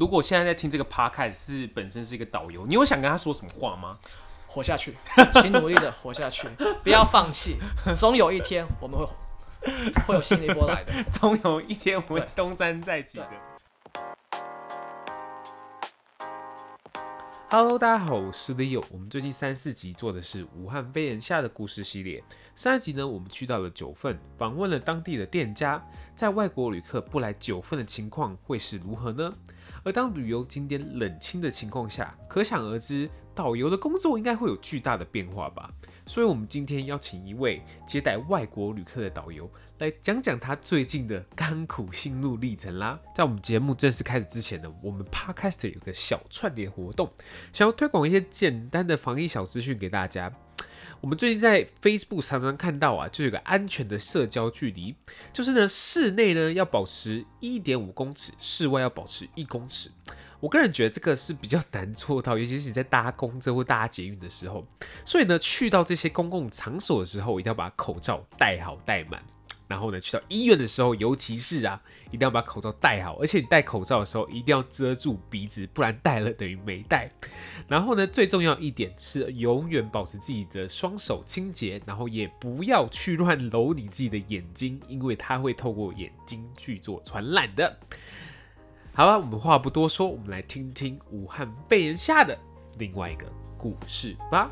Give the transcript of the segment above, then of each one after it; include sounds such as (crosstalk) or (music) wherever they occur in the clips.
如果现在在听这个 podcast 是本身是一个导游，你有想跟他说什么话吗？活下去，请努力的活下去，(laughs) 不要放弃，总有一天我们会会有新的一波来的，(laughs) 总有一天我们会东山再起的。Hello，大家好，我是 Leo。我们最近三四集做的是武汉肺炎下的故事系列。上一集呢，我们去到了九份，访问了当地的店家，在外国旅客不来九份的情况会是如何呢？而当旅游景点冷清的情况下，可想而知，导游的工作应该会有巨大的变化吧。所以，我们今天邀请一位接待外国旅客的导游。来讲讲他最近的甘苦心路历程啦。在我们节目正式开始之前呢，我们 Podcast 有个小串联活动，想要推广一些简单的防疫小资讯给大家。我们最近在 Facebook 常常看到啊，就有个安全的社交距离，就是呢，室内呢要保持一点五公尺，室外要保持一公尺。我个人觉得这个是比较难做到，尤其是你在搭公车或搭捷运的时候。所以呢，去到这些公共场所的时候，一定要把口罩戴好戴满。然后呢，去到医院的时候，尤其是啊，一定要把口罩戴好，而且你戴口罩的时候一定要遮住鼻子，不然戴了等于没戴。然后呢，最重要一点是永远保持自己的双手清洁，然后也不要去乱揉你自己的眼睛，因为它会透过眼睛去做传染的。好了，我们话不多说，我们来听听武汉肺炎下的另外一个故事吧。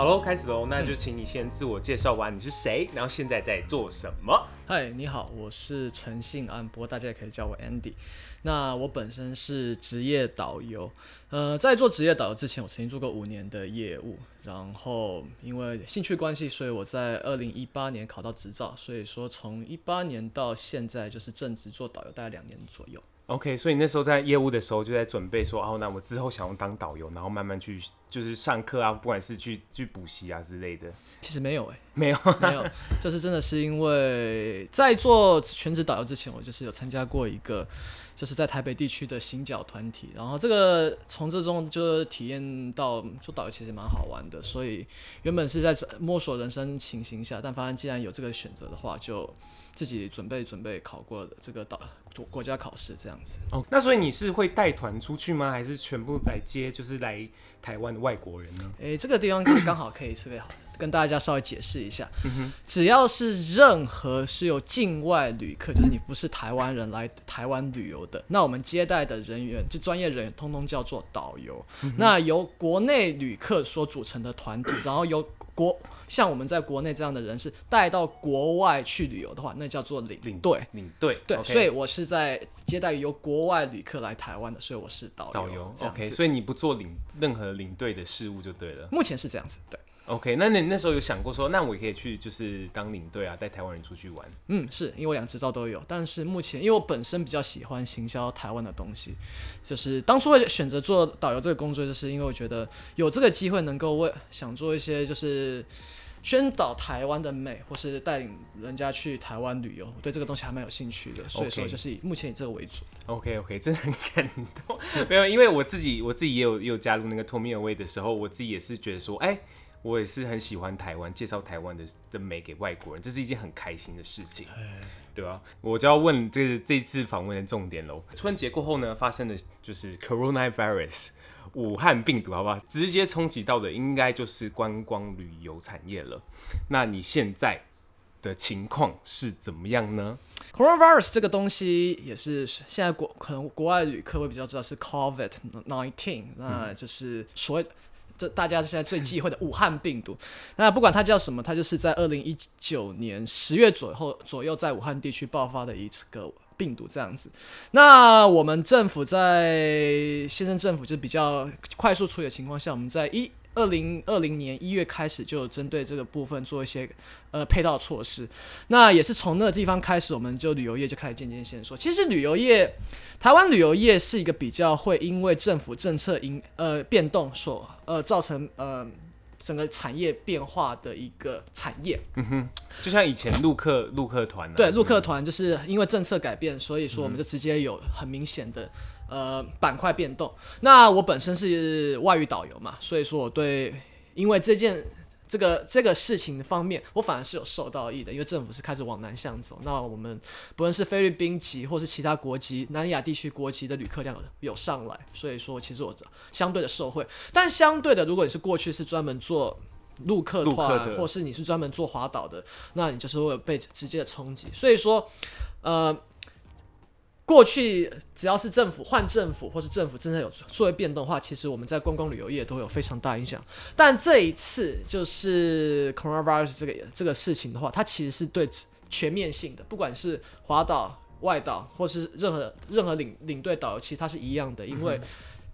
好喽，开始喽，那就请你先自我介绍完，你是谁，然后现在在做什么？嗨，你好，我是陈信安，不过大家也可以叫我 Andy。那我本身是职业导游，呃，在做职业导游之前，我曾经做过五年的业务，然后因为兴趣关系，所以我在二零一八年考到执照，所以说从一八年到现在就是正职做导游，大概两年左右。OK，所以你那时候在业务的时候就在准备说，哦，那我之后想要当导游，然后慢慢去就是上课啊，不管是去去补习啊之类的。其实没有哎、欸，没有没 (laughs) 有，就是真的是因为在做全职导游之前，我就是有参加过一个，就是在台北地区的行脚团体，然后这个从这中就体验到做导游其实蛮好玩的，所以原本是在摸索人生情形下，但发现既然有这个选择的话，就。自己准备准备考过这个导国国家考试这样子哦，那所以你是会带团出去吗？还是全部来接就是来台湾的外国人呢？诶、欸，这个地方就刚好可以特别好 (clears throat) 跟大家稍微解释一下。只要是任何是有境外旅客，就是你不是台湾人来台湾旅游的，那我们接待的人员就专业人员，通通叫做导游。那由国内旅客所组成的团体，然后由国像我们在国内这样的人士带到国外去旅游的话，那叫做领领队。领队对，okay. 所以我是在接待由国外旅客来台湾的，所以我是导游。导游，OK，所以你不做领任何领队的事务就对了。目前是这样子，对。OK，那你那时候有想过说，那我也可以去就是当领队啊，带台湾人出去玩？嗯，是因为我两个执照都有，但是目前因为我本身比较喜欢行销台湾的东西，就是当初会选择做导游这个工作，就是因为我觉得有这个机会能够为想做一些就是宣导台湾的美，或是带领人家去台湾旅游，我对这个东西还蛮有兴趣的，所以说就是以目前以这个为主。OK OK，(laughs) 真的很感动。没有，因为我自己我自己也有也有加入那个 Tour Me Away 的时候，我自己也是觉得说，哎、欸。我也是很喜欢台湾，介绍台湾的的美给外国人，这是一件很开心的事情，(laughs) 对吧？我就要问这这次访问的重点喽。春节过后呢，发生的就是 coronavirus 武汉病毒，好不好？直接冲击到的应该就是观光旅游产业了。那你现在的情况是怎么样呢？coronavirus 这个东西也是现在国可能国外旅客会比较知道是 COVID nineteen，那就是所谓。这大家现在最忌讳的武汉病毒，那不管它叫什么，它就是在二零一九年十月左右左右在武汉地区爆发的一次个病毒这样子。那我们政府在现任政府就比较快速处理的情况下，我们在一。二零二零年一月开始就针对这个部分做一些呃配套措施，那也是从那个地方开始，我们就旅游业就开始渐渐先说。其实旅游业，台湾旅游业是一个比较会因为政府政策因呃变动所呃造成呃整个产业变化的一个产业。嗯哼，就像以前陆客 (coughs) 陆客团，对，陆客团就是因为政策改变，所以说我们就直接有很明显的。呃，板块变动。那我本身是外语导游嘛，所以说我对因为这件这个这个事情方面，我反而是有受到益的，因为政府是开始往南向走。那我们不论是菲律宾籍或是其他国籍、南亚地区国籍的旅客量有上来，所以说其实我相对的受惠。但相对的，如果你是过去是专门做陆客团，或是你是专门做滑岛的，那你就是会被直接的冲击。所以说，呃。过去只要是政府换政府，或是政府真的有作为变动的话，其实我们在观光旅游业都会有非常大影响。但这一次就是 coronavirus 这个这个事情的话，它其实是对全面性的，不管是华岛、外岛，或是任何任何领领队导游，其实它是一样的，因为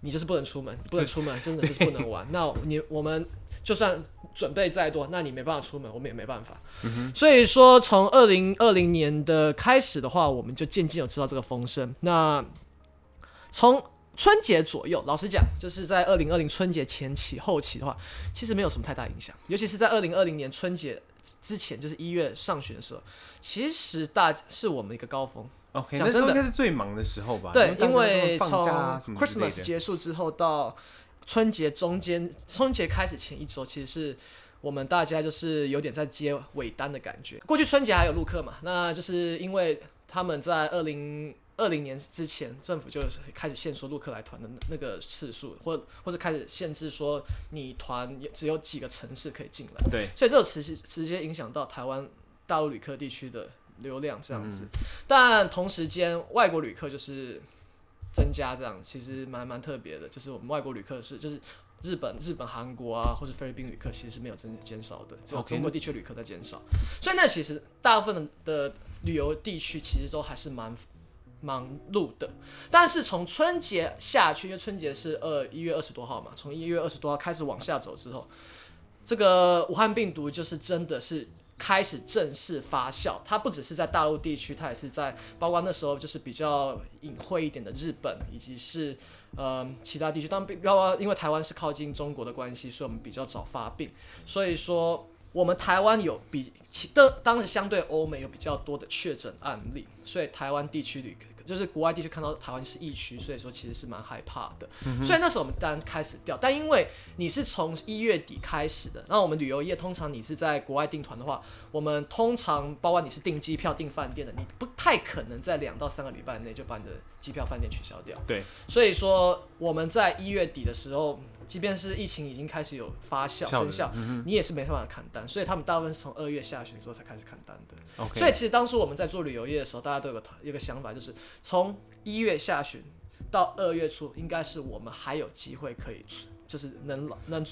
你就是不能出门，不能出门，真的就是不能玩。(laughs) 那你我们。就算准备再多，那你没办法出门，我们也没办法。嗯、所以说，从二零二零年的开始的话，我们就渐渐有知道这个风声。那从春节左右，老实讲，就是在二零二零春节前期、后期的话，其实没有什么太大影响。尤其是在二零二零年春节之前，就是一月上旬的时候，其实大是我们一个高峰。OK，那时候应该是最忙的时候吧？对，因为从 Christmas 结束之后到春节中间，春节开始前一周，其实是我们大家就是有点在接尾单的感觉。过去春节还有陆客嘛，那就是因为他们在二零二零年之前，政府就开始限缩陆客来团的那个次数，或或者开始限制说你团只有几个城市可以进来。对，所以这个直接直接影响到台湾大陆旅客地区的流量这样子。嗯、但同时间，外国旅客就是。增加这样其实蛮蛮特别的，就是我们外国旅客是就是日本、日本、韩国啊，或者菲律宾旅客其实是没有增减少的，只有中国地区旅客在减少。所以那其实大部分的旅游地区其实都还是蛮忙碌的。但是从春节下去，因为春节是二一月二十多号嘛，从一月二十多号开始往下走之后，这个武汉病毒就是真的是。开始正式发酵，它不只是在大陆地区，它也是在包括那时候就是比较隐晦一点的日本，以及是呃其他地区。当然，包括因为台湾是靠近中国的关系，所以我们比较早发病。所以说，我们台湾有比其的当时相对欧美有比较多的确诊案例，所以台湾地区旅客。就是国外地区看到台湾是疫区，所以说其实是蛮害怕的。嗯、所以那时候我们当然开始掉，但因为你是从一月底开始的，那我们旅游业通常你是在国外订团的话，我们通常包括你是订机票、订饭店的，你不太可能在两到三个礼拜内就把你的机票、饭店取消掉。对，所以说我们在一月底的时候。即便是疫情已经开始有发酵生效，嗯，你也是没办法砍单，所以他们大部分是从二月下旬之后才开始砍单的。Okay. 所以其实当初我们在做旅游业的时候，大家都有个一个想法，就是从一月下旬到二月初，应该是我们还有机会可以，就是能能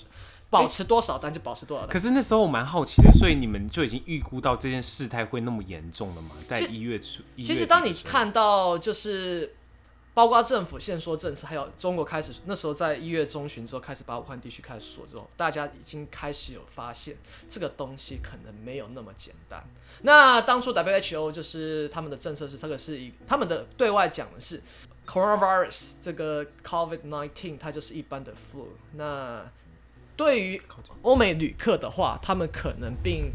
保持多少单就保持多少单。可是那时候我蛮好奇的，所以你们就已经预估到这件事态会那么严重了吗？在一月初，其实当你看到就是。包括政府限缩政策，还有中国开始那时候在一月中旬之后开始把武汉地区开始锁之后，大家已经开始有发现这个东西可能没有那么简单。那当初 WHO 就是他们的政策是这个是一他们的对外讲的是 coronavirus 这个 COVID-19 它就是一般的 flu。那对于欧美旅客的话，他们可能并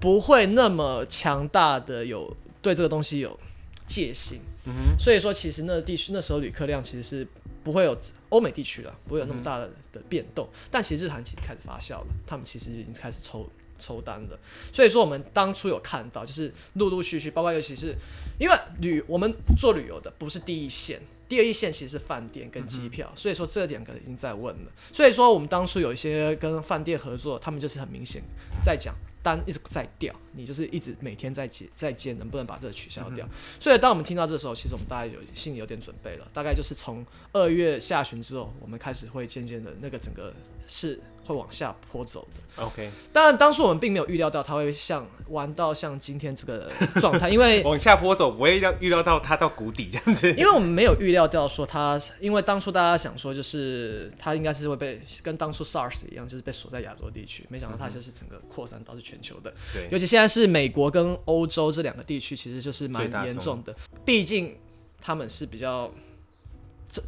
不会那么强大的有对这个东西有戒心。嗯、所以说，其实那地区那时候旅客量其实是不会有欧美地区了不会有那么大的的变动，嗯，但其实日韩其实开始发酵了，他们其实已经开始抽抽单了。所以说，我们当初有看到，就是陆陆续续，包括尤其是因为旅我们做旅游的不是第一线，第二一线其实是饭店跟机票，嗯，所以说这两个已经在问了。所以说，我们当初有一些跟饭店合作，他们就是很明显在讲。单一直在掉，你就是一直每天在接在接，能不能把这个取消掉？嗯、所以当我们听到这时候，其实我们大概有心里有点准备了，大概就是从二月下旬之后，我们开始会渐渐的那个整个是。会往下坡走的。OK，当然当初我们并没有预料到它会像玩到像今天这个状态，(laughs) 因为往下坡走，我也要预料到它到谷底这样子。因为我们没有预料到说它，因为当初大家想说就是它应该是会被跟当初 SARS 一样，就是被锁在亚洲地区，没想到它就是整个扩散到是全球的。对，尤其现在是美国跟欧洲这两个地区，其实就是蛮严重的。毕竟他们是比较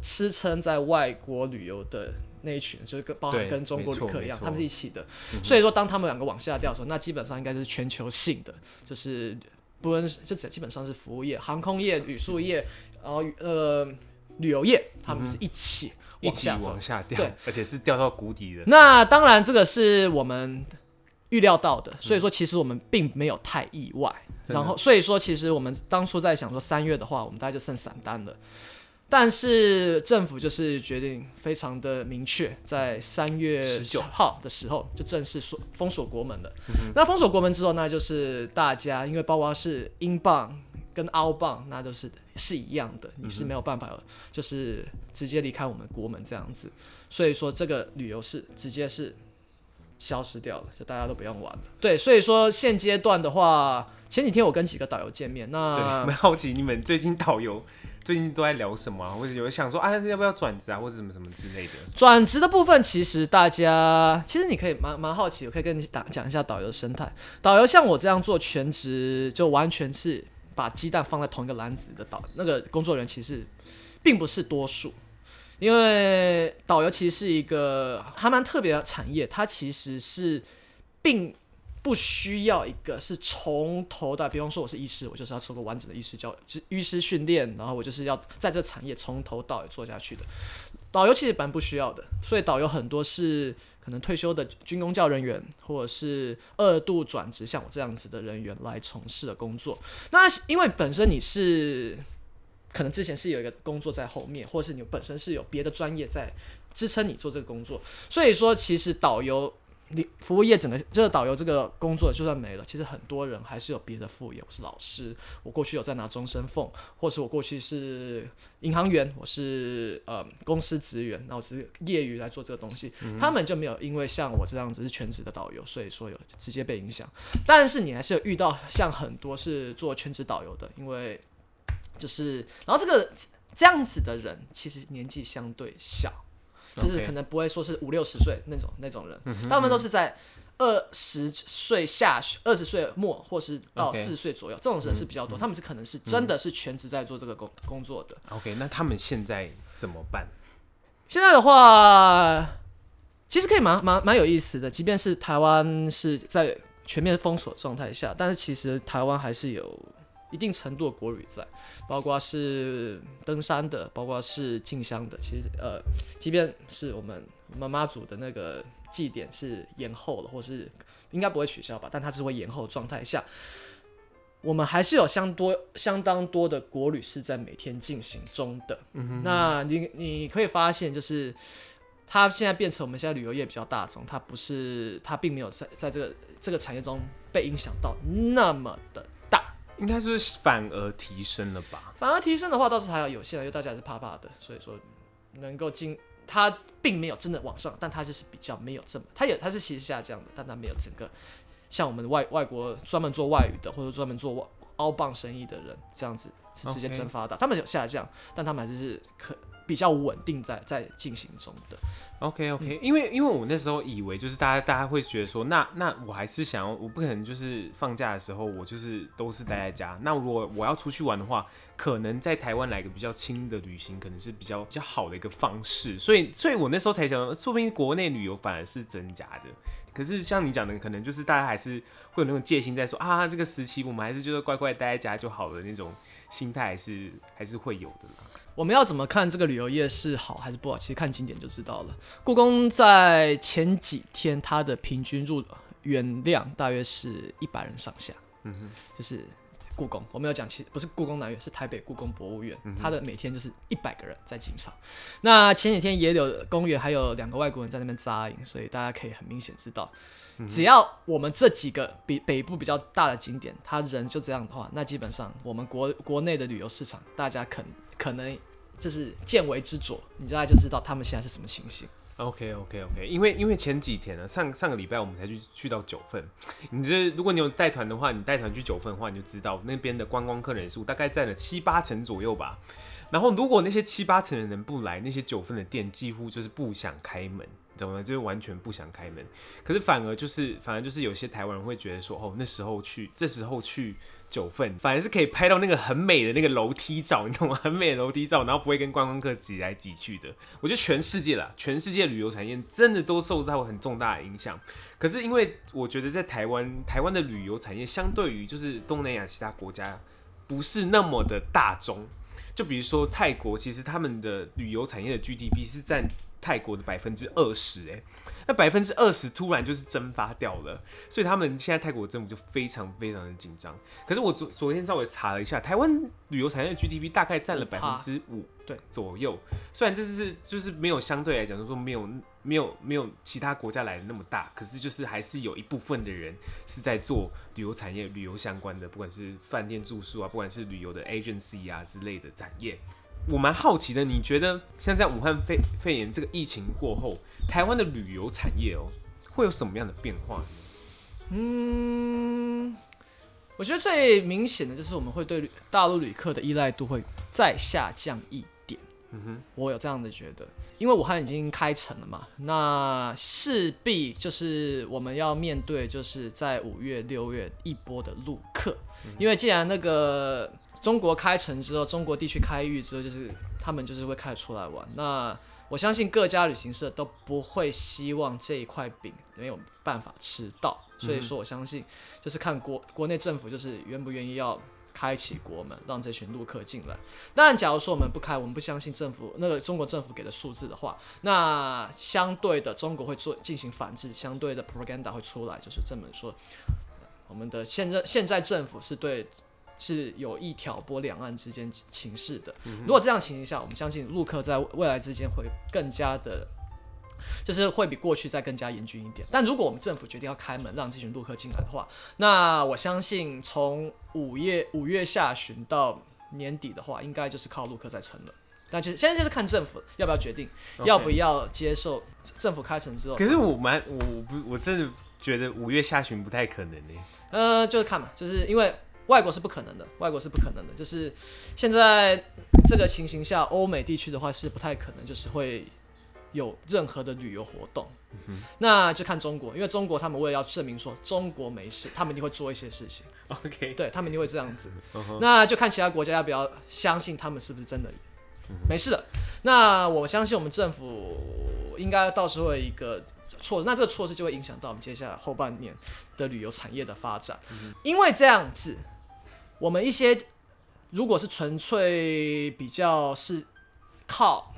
支撑在外国旅游的。那一群就是跟包含跟中国旅客一样，他们是一起的。所以说，当他们两个往下掉的时候，那基本上应该是全球性的，就是不论是这基本上是服务业、航空业、旅宿业，然后呃旅游业，他们是一起往下走，往下掉，对，而且是掉到谷底的。那当然，这个是我们预料到的，所以说其实我们并没有太意外。嗯、然后所以说，其实我们当初在想说三月的话，我们大概就剩散单了。但是政府就是决定非常的明确，在三月十九号的时候就正式锁封锁国门了。嗯、那封锁国门之后，那就是大家因为包括是英镑跟澳镑，那都是是一样的，你是没有办法就是直接离开我们国门这样子。所以说这个旅游是直接是消失掉了，就大家都不用玩了。对，所以说现阶段的话，前几天我跟几个导游见面，那蛮好奇你们最近导游。最近都在聊什么啊？或者有想说啊，要不要转职啊，或者什么什么之类的。转职的部分，其实大家其实你可以蛮蛮好奇，我可以跟你讲讲一下导游的生态。导游像我这样做全职，就完全是把鸡蛋放在同一个篮子的导那个工作人员，其实并不是多数。因为导游其实是一个还蛮特别的产业，它其实是并。不需要一个是从头的，比方说我是医师，我就是要做个完整的医师教医师训练，然后我就是要在这产业从头到尾做下去的。导游其实蛮不需要的，所以导游很多是可能退休的军公教人员，或者是二度转职像我这样子的人员来从事的工作。那因为本身你是可能之前是有一个工作在后面，或者是你本身是有别的专业在支撑你做这个工作，所以说其实导游。你服务业整个这个导游这个工作就算没了，其实很多人还是有别的副业。我是老师，我过去有在拿终身俸，或是我过去是银行员，我是呃公司职员，那我是业余来做这个东西。嗯、他们就没有因为像我这样子是全职的导游，所以说有直接被影响。但是你还是有遇到像很多是做全职导游的，因为就是然后这个这样子的人其实年纪相对小。就是可能不会说是五六十岁那种那种人，大部分都是在二十岁下二十岁末或是到四十岁左右这种人是比较多。嗯、他们是可能是真的是全职在做这个工工作的。OK，那他们现在怎么办？现在的话，其实可以蛮蛮蛮有意思的。即便是台湾是在全面封锁状态下，但是其实台湾还是有。一定程度的国旅在，包括是登山的，包括是进香的。其实，呃，即便是我们妈妈祖的那个祭典是延后了，或是应该不会取消吧，但它是会延后的状态下，我们还是有相多相当多的国旅是在每天进行中的。嗯哼哼。那你你可以发现，就是它现在变成我们现在旅游业比较大众，它不是它并没有在在这个这个产业中被影响到那么的。应该是反而提升了吧？反而提升的话，倒是还要有限，因为大家还是怕怕的，所以说能够进，它并没有真的往上，但它就是比较没有这么，它有它是其实下降的，但它没有整个像我们外外国专门做外语的或者专门做澳镑生意的人这样子是直接蒸发的，Okay. 他们有下降，但他们还是是可。比较稳定在在进行中的，OK OK，因为因为我那时候以为就是大家大家会觉得说，那那我还是想要，我不可能就是放假的时候我就是都是待在家，那如果我要出去玩的话，可能在台湾来个比较轻的旅行，可能是比较比较好的一个方式，所以所以我那时候才想，说不定国内旅游反而是增加的。可是像你讲的，可能就是大家还是会有那种戒心在说啊，这个时期我们还是就是乖乖待在家就好了那种心态，还是还是会有的啦。我们要怎么看这个旅游业是好还是不好？其实看景点就知道了。故宫在前几天，它的平均入园量大约是一百人上下。嗯哼，就是故宫，我没有讲，其实不是故宫南院，是台北故宫博物院，嗯、它的每天就是一百个人在进场。那前几天也有公园，还有两个外国人在那边扎营，所以大家可以很明显知道，只要我们这几个比北部比较大的景点，它人就这样的话，那基本上我们国国内的旅游市场，大家肯可能。就是见微知著，你大概就知道他们现在是什么情形。OK OK OK，因为因为前几天呢，上上个礼拜我们才去去到九份。你这如果你有带团的话，你带团去九份的话，你就知道那边的观光客人数大概占了七八成左右吧。然后如果那些七八成的人不来，那些九份的店几乎就是不想开门，怎么？就是完全不想开门。可是反而就是反而就是有些台湾人会觉得说，哦，那时候去，这时候去。九份反而是可以拍到那个很美的那个楼梯照，你懂吗？很美的楼梯照，然后不会跟观光客挤来挤去的。我觉得全世界啦，全世界旅游产业真的都受到很重大的影响。可是因为我觉得在台湾，台湾的旅游产业相对于就是东南亚其他国家不是那么的大众。就比如说泰国，其实他们的旅游产业的 GDP 是占泰国的百分之二十，哎，那百分之二十突然就是蒸发掉了，所以他们现在泰国政府就非常非常的紧张。可是我昨昨天稍微查了一下，台湾旅游产业的 GDP 大概占了百分之五，对左右。虽然这是就是没有相对来讲，就是说没有没有没有其他国家来的那么大，可是就是还是有一部分的人是在做旅游产业、旅游相关的，不管是饭店住宿啊，不管是旅游的 agency 啊之类的产业。我蛮好奇的，你觉得像在武汉肺肺炎这个疫情过后，台湾的旅游产业哦，会有什么样的变化？嗯，我觉得最明显的就是我们会对大陆旅客的依赖度会再下降一点。嗯哼，我有这样的觉得，因为武汉已经开城了嘛，那势必就是我们要面对，就是在五月、六月一波的陆客，因为既然那个。中国开城之后，中国地区开域之后，就是他们就是会开始出来玩。那我相信各家旅行社都不会希望这一块饼没有办法吃到，所以说我相信就是看国国内政府就是愿不愿意要开启国门，让这群陆客进来。当然，假如说我们不开，我们不相信政府那个中国政府给的数字的话，那相对的中国会做进行反制，相对的 propaganda 会出来，就是这么说，我们的现在现在政府是对。是有意挑拨两岸之间情势的。如果这样情形下，我们相信陆客在未来之间会更加的，就是会比过去再更加严峻一点。但如果我们政府决定要开门让这群陆客进来的话，那我相信从五月五月下旬到年底的话，应该就是靠陆客在撑了。但其实现在就是看政府要不要决定.要不要接受政府开城之后。可是我蛮我不我真的觉得五月下旬不太可能呢。呃，就是看嘛，就是因为。外国是不可能的，外国是不可能的。就是现在这个情形下，欧美地区的话是不太可能，就是会有任何的旅游活动。那就看中国，因为中国他们为了要证明说中国没事，他们一定会做一些事情。OK，对，他们一定会这样子。(laughs) Uh huh. 那就看其他国家要不要相信他们是不是真的没事的。那我相信我们政府应该到时候有一个。错，那这个措施就会影响到我们接下来后半年的旅游产业的发展，因为这样子，我们一些如果是纯粹比较是靠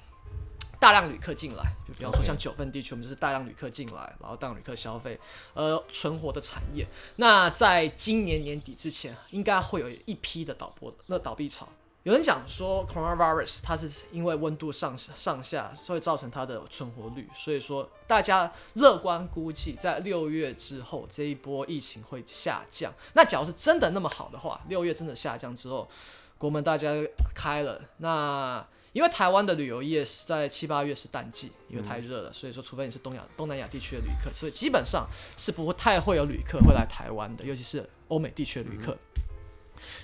大量旅客进来，就比方说像九份地区，我们就是大量旅客进来，然后大量旅客消费而存活的产业，那在今年年底之前，应该会有一批的倒播那倒闭潮。有人讲说，coronavirus 它是因为温度上上下，所以造成它的存活率。所以说，大家乐观估计，在六月之后，这一波疫情会下降。那假如是真的那么好的话，六月真的下降之后，国门大家开了，那因为台湾的旅游业是在七八月是淡季，因为太热了，所以说，除非你是东亚、东南亚地区的旅客，所以基本上是不会太会有旅客会来台湾的，尤其是欧美地区的旅客。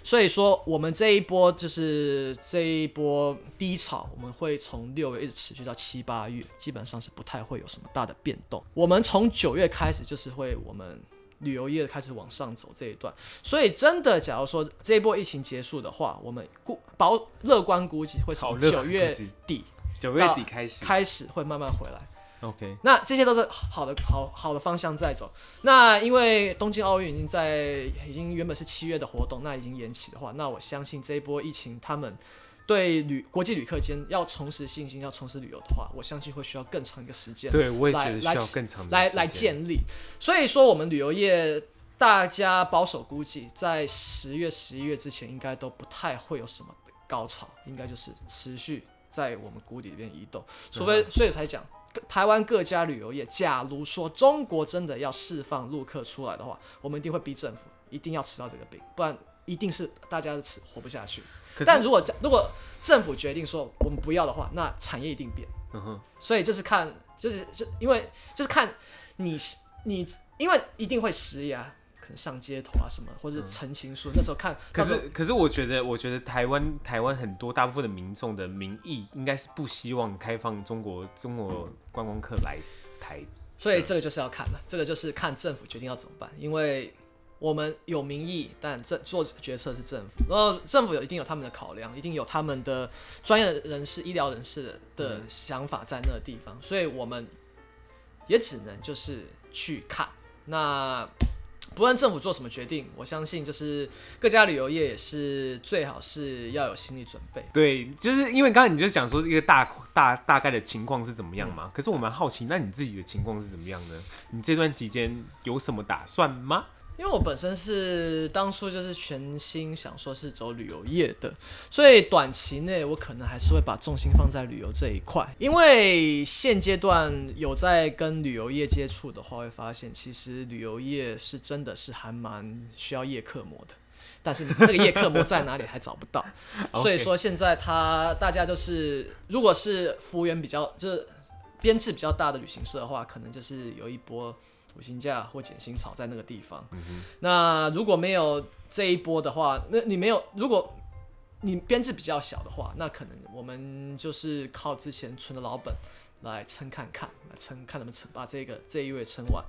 所以说，我们这一波就是这一波低潮，我们会从六月一直持续到七八月，基本上是不太会有什么大的变动。我们从九月开始就是会我们旅游业开始往上走这一段。所以真的，假如说这一波疫情结束的话，我们估保乐观估计会从九月底九月底开始开始会慢慢回来。OK，那这些都是好的好好的方向在走。那因为东京奥运已经在已经原本是七月的活动，那已经延期的话，那我相信这一波疫情，他们对旅国际旅客间要重拾信心，要重拾旅游的话，我相信会需要更长一个时间。对，我也觉得需要更长来来来建立。所以说，我们旅游业大家保守估计，在十月十一月之前，应该都不太会有什么高潮，应该就是持续在我们谷底里面移动，除非所以才讲。台湾各家旅游业，假如说中国真的要释放陆客出来的话，我们一定会逼政府一定要吃到这个饼，不然一定是大家的吃活不下去。但如果如果政府决定说我们不要的话，那产业一定变。嗯哼。所以就是看，就是就因为就是看你你，因为一定会施压。可能上街头啊什么，或者陈情书，嗯、那时候看。可是可是，我觉得我觉得台湾台湾很多大部分的民众的民意应该是不希望开放中国中国观光客来台，所以这个就是要看了，这个就是看政府决定要怎么办，因为我们有民意，但这做决策是政府，然后政府有一定有他们的考量，一定有他们的专业人士、医疗人士的想法在那个地方，所以我们也只能就是去看那。不论政府做什么决定，我相信就是各家旅游业也是最好是要有心理准备。对，就是因为刚才你就讲说一个大大大概的情况是怎么样嘛？可是我蛮好奇，那你自己的情况是怎么样呢？你这段期间有什么打算吗？因为我本身是当初就是全心想说是走旅游业的，所以短期内我可能还是会把重心放在旅游这一块。因为现阶段有在跟旅游业接触的话，会发现其实旅游业是真的是还蛮需要夜客模的，但是那个夜客模在哪里还找不到。所以说现在他大家就是，如果是服务员比较就是编制比较大的旅行社的话，可能就是有一波。五星价或减薪潮在那个地方，那如果没有这一波的话，那你没有，如果你编制比较小的话，那可能我们就是靠之前存的老本来撑看看，来撑看能不能撑把这个这一位撑完。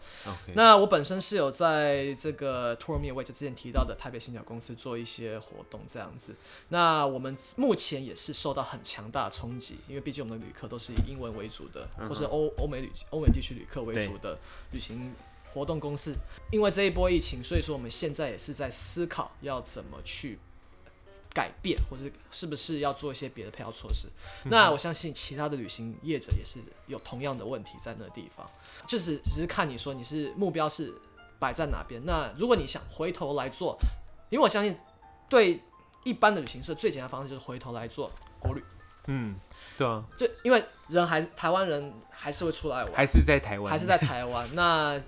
那我本身是有在这个 Tour Me Away 就之前提到的台北新角公司做一些活动这样子。那我们目前也是受到很强大的冲击，因为毕竟我们的旅客都是以英文为主的，或是欧欧美旅欧美地区旅客为主的旅行活动公司。因为这一波疫情，所以说我们现在也是在思考要怎么去。改变，或是是不是要做一些别的配套措施？那我相信其他的旅行业者也是有同样的问题在那个地方，就是只是看你说你是目标是摆在哪边。那如果你想回头来做，因为我相信对一般的旅行社最简单的方式就是回头来做国旅。嗯，对啊，就因为人还台湾人还是会出来玩，还是在台湾，还是在台湾。那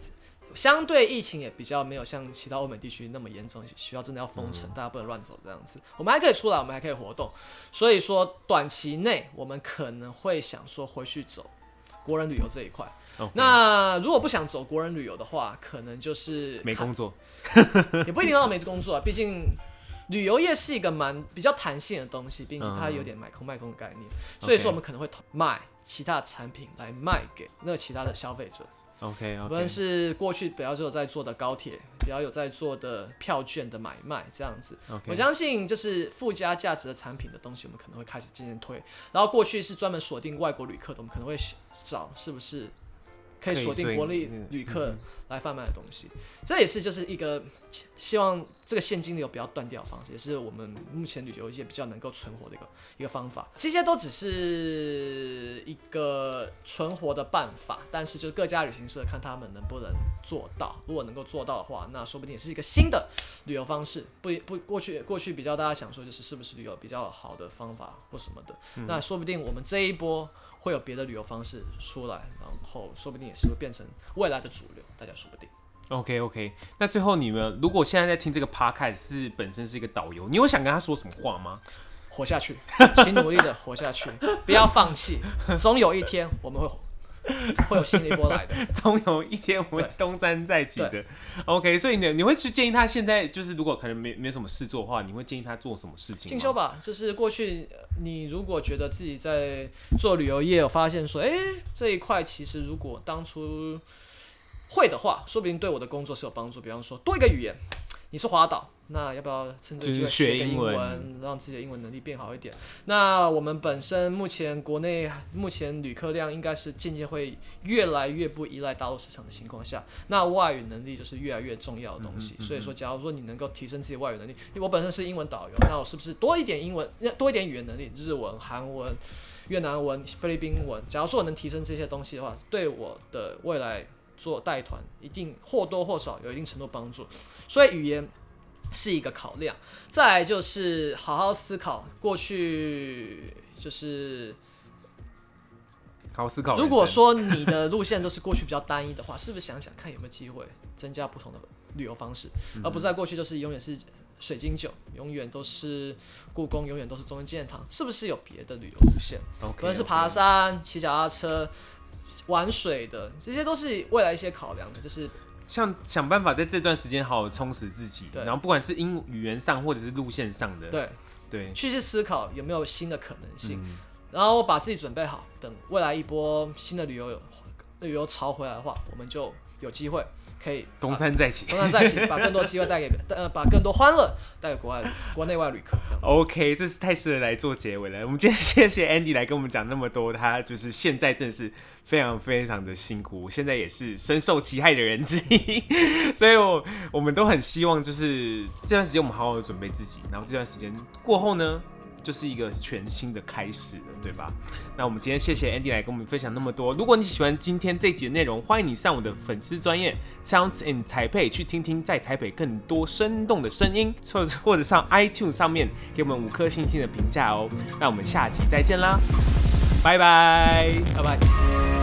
相对疫情也比较没有像其他欧美地区那么严重，需要真的要封城，嗯、大家不能乱走这样子。我们还可以出来，我们还可以活动。所以说，短期内我们可能会想说回去走国人旅游这一块。那如果不想走国人旅游的话，可能就是没工作，(laughs) 也不一定要没工作啊。毕竟旅游业是一个蛮比较弹性的东西，并且它有点买空卖空的概念。嗯、所以说，我们可能会卖其他的产品来卖给那其他的消费者。OK，无论是过去比较有在做的高铁，比较有在做的票券的买卖这样子.我相信就是附加价值的产品的东西，我们可能会开始渐渐推。然后过去是专门锁定外国旅客的，我们可能会找是不是。可以锁定国内旅客来贩卖的东西，这也是就是一个希望这个现金流不要断掉的方式，也是我们目前旅游业比较能够存活的一个一个方法。这些都只是一个存活的办法，但是就是各家旅行社看他们能不能做到。如果能够做到的话，那说不定也是一个新的旅游方式。不不，过去过去比较大家想说就是是不是旅游比较好的方法或什么的，那说不定我们这一波。会有别的旅游方式出来，然后说不定也是会变成未来的主流，大家说不定。OK OK，那最后你们如果现在在听这个 Podcast 是本身是一个导游，你有想跟他说什么话吗？活下去，(laughs) 请努力的活下去，不要放弃，总有一天我们会。会有新的一波来的，(laughs) 总有一天我们会东山再起的。OK，所以你你会去建议他现在就是如果可能没没什么事做的话，你会建议他做什么事情？进修吧，就是过去你如果觉得自己在做旅游业，有发现说，哎、欸，这一块其实如果当初会的话，说不定对我的工作是有帮助。比方说多一个语言。你是华岛，那要不要趁这个机会学个英文，英文让自己的英文能力变好一点？那我们本身目前国内目前旅客量应该是渐渐会越来越不依赖大陆市场的情况下，那外语能力就是越来越重要的东西。嗯嗯嗯、所以说，假如说你能够提升自己外语能力，因为我本身是英文导游，那我是不是多一点英文，多一点语言能力，日文、韩文、越南文、菲律宾文？假如说我能提升这些东西的话，对我的未来。做带团一定或多或少有一定程度帮助，所以语言是一个考量。再来就是好好思考过去，就是好好思考。如果说你的路线都是过去比较单一的话，是不是想想看有没有机会增加不同的旅游方式，而不是在过去就是永远是水晶酒，永远都是故宫，永远都是中央纪念堂，是不是有别的旅游路线？可能是爬山、骑脚踏车。玩水的，这些都是未来一些考量的，就是像想办法在这段时间好好充实自己，对，然后不管是英语言上或者是路线上的，对。对，去去思考有没有新的可能性，嗯、然后把自己准备好，等未来一波新的旅游有旅游潮回来的话，我们就有机会可以东山再起，东山再起，把更多机会带给 (laughs) 呃，把更多欢乐带给国外国内外旅客。这样子。OK，这是太适合来做结尾了。我们今天 (laughs) 谢谢 Andy 来跟我们讲那么多，他就是现在正是非常非常的辛苦，现在也是深受其害的人之一，(laughs) 所以我我们都很希望就是这段时间我们好好的准备自己，然后这段时间过后呢，就是一个全新的开始了，对吧？那我们今天谢谢 Andy 来跟我们分享那么多。如果你喜欢今天这集的内容，欢迎你上我的粉丝专业 Sounds in 台北去听听在台北更多生动的声音，或或者上 iTunes 上面给我们五颗星星的评价哦。那我们下集再见啦，拜拜，拜拜。